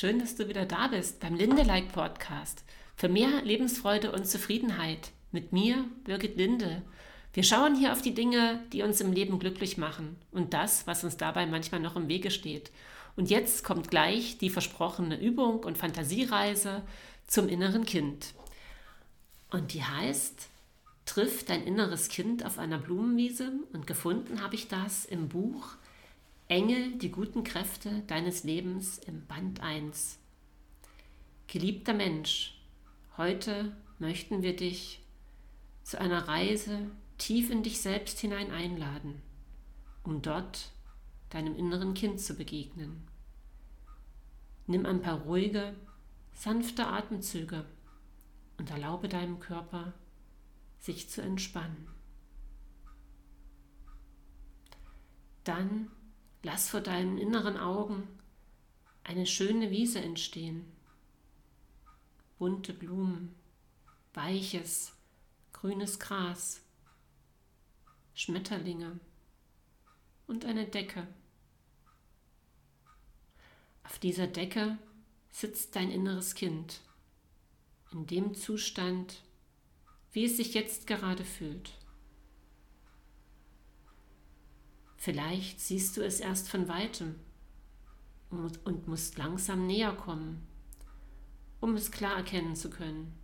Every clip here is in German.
schön, dass du wieder da bist beim Linde-like Podcast für mehr Lebensfreude und Zufriedenheit. Mit mir, Birgit Linde. Wir schauen hier auf die Dinge, die uns im Leben glücklich machen und das, was uns dabei manchmal noch im Wege steht. Und jetzt kommt gleich die versprochene Übung und Fantasiereise zum inneren Kind. Und die heißt, triff dein inneres Kind auf einer Blumenwiese und gefunden habe ich das im Buch Engel, die guten Kräfte deines Lebens im Band 1. Geliebter Mensch, heute möchten wir dich zu einer Reise tief in dich selbst hinein einladen, um dort deinem inneren Kind zu begegnen. Nimm ein paar ruhige, sanfte Atemzüge und erlaube deinem Körper, sich zu entspannen. Dann Lass vor deinen inneren Augen eine schöne Wiese entstehen. Bunte Blumen, weiches, grünes Gras, Schmetterlinge und eine Decke. Auf dieser Decke sitzt dein inneres Kind in dem Zustand, wie es sich jetzt gerade fühlt. Vielleicht siehst du es erst von weitem und musst langsam näher kommen, um es klar erkennen zu können.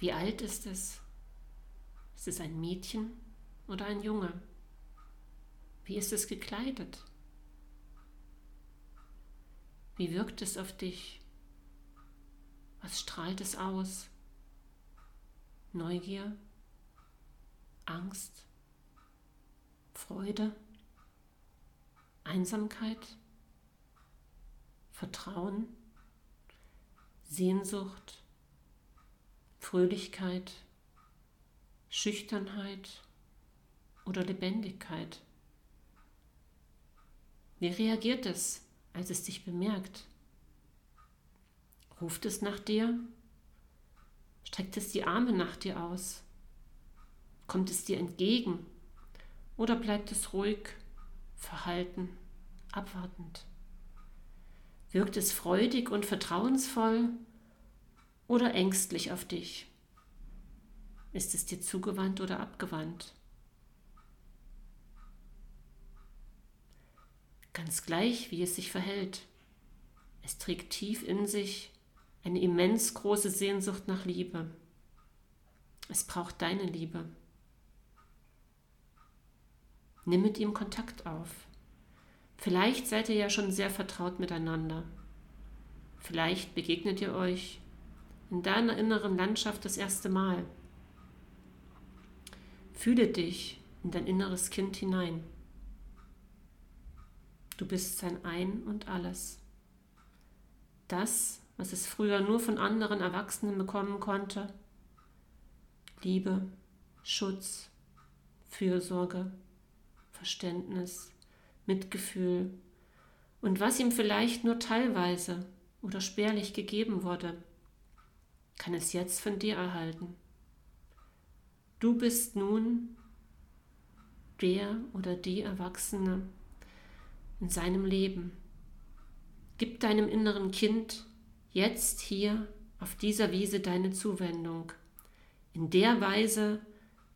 Wie alt ist es? Ist es ein Mädchen oder ein Junge? Wie ist es gekleidet? Wie wirkt es auf dich? Was strahlt es aus? Neugier? Angst? Freude, Einsamkeit, Vertrauen, Sehnsucht, Fröhlichkeit, Schüchternheit oder Lebendigkeit. Wie reagiert es, als es dich bemerkt? Ruft es nach dir? Streckt es die Arme nach dir aus? Kommt es dir entgegen oder bleibt es ruhig, verhalten, abwartend? Wirkt es freudig und vertrauensvoll oder ängstlich auf dich? Ist es dir zugewandt oder abgewandt? Ganz gleich, wie es sich verhält. Es trägt tief in sich eine immens große Sehnsucht nach Liebe. Es braucht deine Liebe. Nimm mit ihm Kontakt auf. Vielleicht seid ihr ja schon sehr vertraut miteinander. Vielleicht begegnet ihr euch in deiner inneren Landschaft das erste Mal. Fühle dich in dein inneres Kind hinein. Du bist sein Ein und alles. Das, was es früher nur von anderen Erwachsenen bekommen konnte. Liebe, Schutz, Fürsorge, Verständnis, Mitgefühl und was ihm vielleicht nur teilweise oder spärlich gegeben wurde, kann es jetzt von dir erhalten. Du bist nun der oder die Erwachsene in seinem Leben. Gib deinem inneren Kind jetzt hier auf dieser Wiese deine Zuwendung, in der Weise,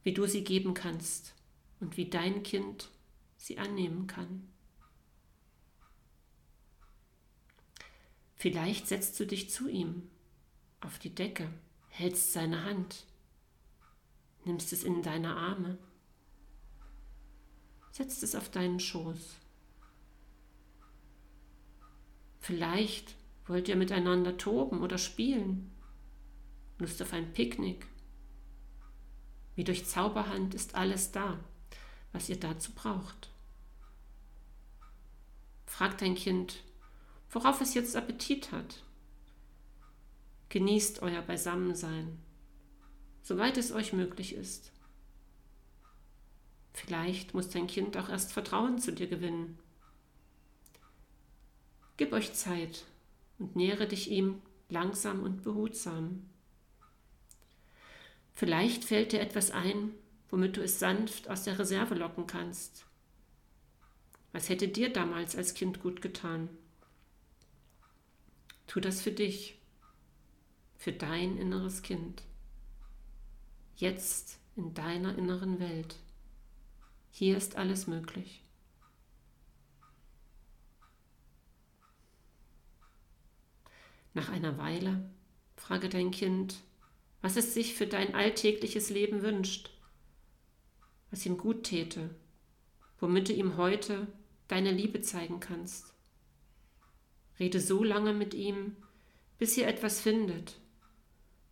wie du sie geben kannst und wie dein Kind sie annehmen kann. Vielleicht setzt du dich zu ihm auf die Decke, hältst seine Hand, nimmst es in deine Arme, setzt es auf deinen Schoß. Vielleicht wollt ihr miteinander toben oder spielen, Lust auf ein Picknick. Wie durch Zauberhand ist alles da, was ihr dazu braucht. Fragt dein Kind, worauf es jetzt Appetit hat. Genießt euer Beisammensein, soweit es euch möglich ist. Vielleicht muss dein Kind auch erst Vertrauen zu dir gewinnen. Gib euch Zeit und nähere dich ihm langsam und behutsam. Vielleicht fällt dir etwas ein, womit du es sanft aus der Reserve locken kannst. Was hätte dir damals als Kind gut getan? Tu das für dich, für dein inneres Kind. Jetzt in deiner inneren Welt. Hier ist alles möglich. Nach einer Weile frage dein Kind, was es sich für dein alltägliches Leben wünscht, was ihm gut täte, womit du ihm heute deine Liebe zeigen kannst. Rede so lange mit ihm, bis ihr etwas findet,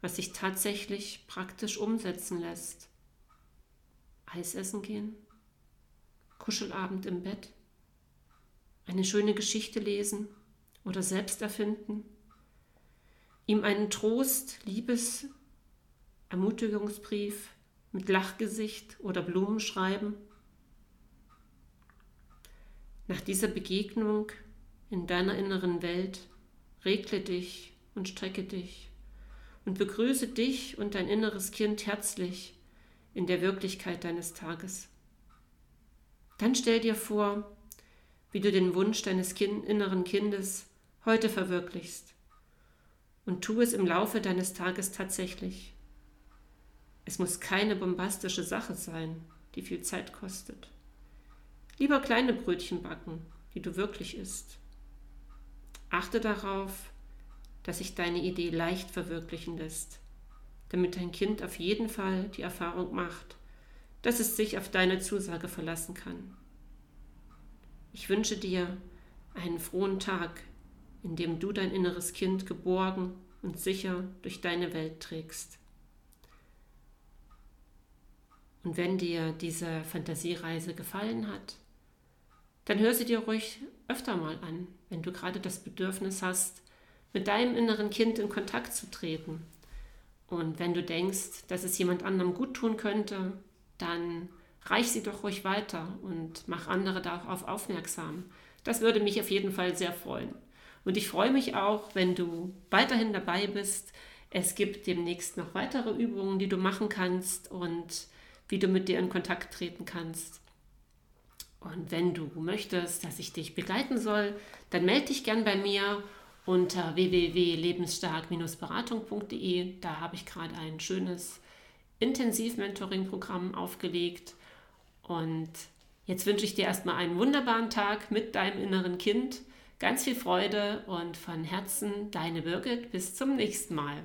was sich tatsächlich praktisch umsetzen lässt. Eis essen gehen, Kuschelabend im Bett, eine schöne Geschichte lesen oder selbst erfinden, ihm einen Trost, Liebes, Ermutigungsbrief mit Lachgesicht oder Blumen schreiben. Nach dieser Begegnung in deiner inneren Welt regle dich und strecke dich und begrüße dich und dein inneres Kind herzlich in der Wirklichkeit deines Tages. Dann stell dir vor, wie du den Wunsch deines kind, inneren Kindes heute verwirklichst und tu es im Laufe deines Tages tatsächlich. Es muss keine bombastische Sache sein, die viel Zeit kostet. Lieber kleine Brötchen backen, die du wirklich isst. Achte darauf, dass sich deine Idee leicht verwirklichen lässt, damit dein Kind auf jeden Fall die Erfahrung macht, dass es sich auf deine Zusage verlassen kann. Ich wünsche dir einen frohen Tag, in dem du dein inneres Kind geborgen und sicher durch deine Welt trägst. Und wenn dir diese Fantasiereise gefallen hat, dann hör sie dir ruhig öfter mal an, wenn du gerade das Bedürfnis hast, mit deinem inneren Kind in Kontakt zu treten. Und wenn du denkst, dass es jemand anderem gut tun könnte, dann reich sie doch ruhig weiter und mach andere darauf aufmerksam. Das würde mich auf jeden Fall sehr freuen. Und ich freue mich auch, wenn du weiterhin dabei bist. Es gibt demnächst noch weitere Übungen, die du machen kannst und wie du mit dir in Kontakt treten kannst. Und wenn du möchtest, dass ich dich begleiten soll, dann melde dich gern bei mir unter www.lebensstark-beratung.de. Da habe ich gerade ein schönes Intensiv-Mentoring-Programm aufgelegt. Und jetzt wünsche ich dir erstmal einen wunderbaren Tag mit deinem inneren Kind. Ganz viel Freude und von Herzen deine Birgit. Bis zum nächsten Mal.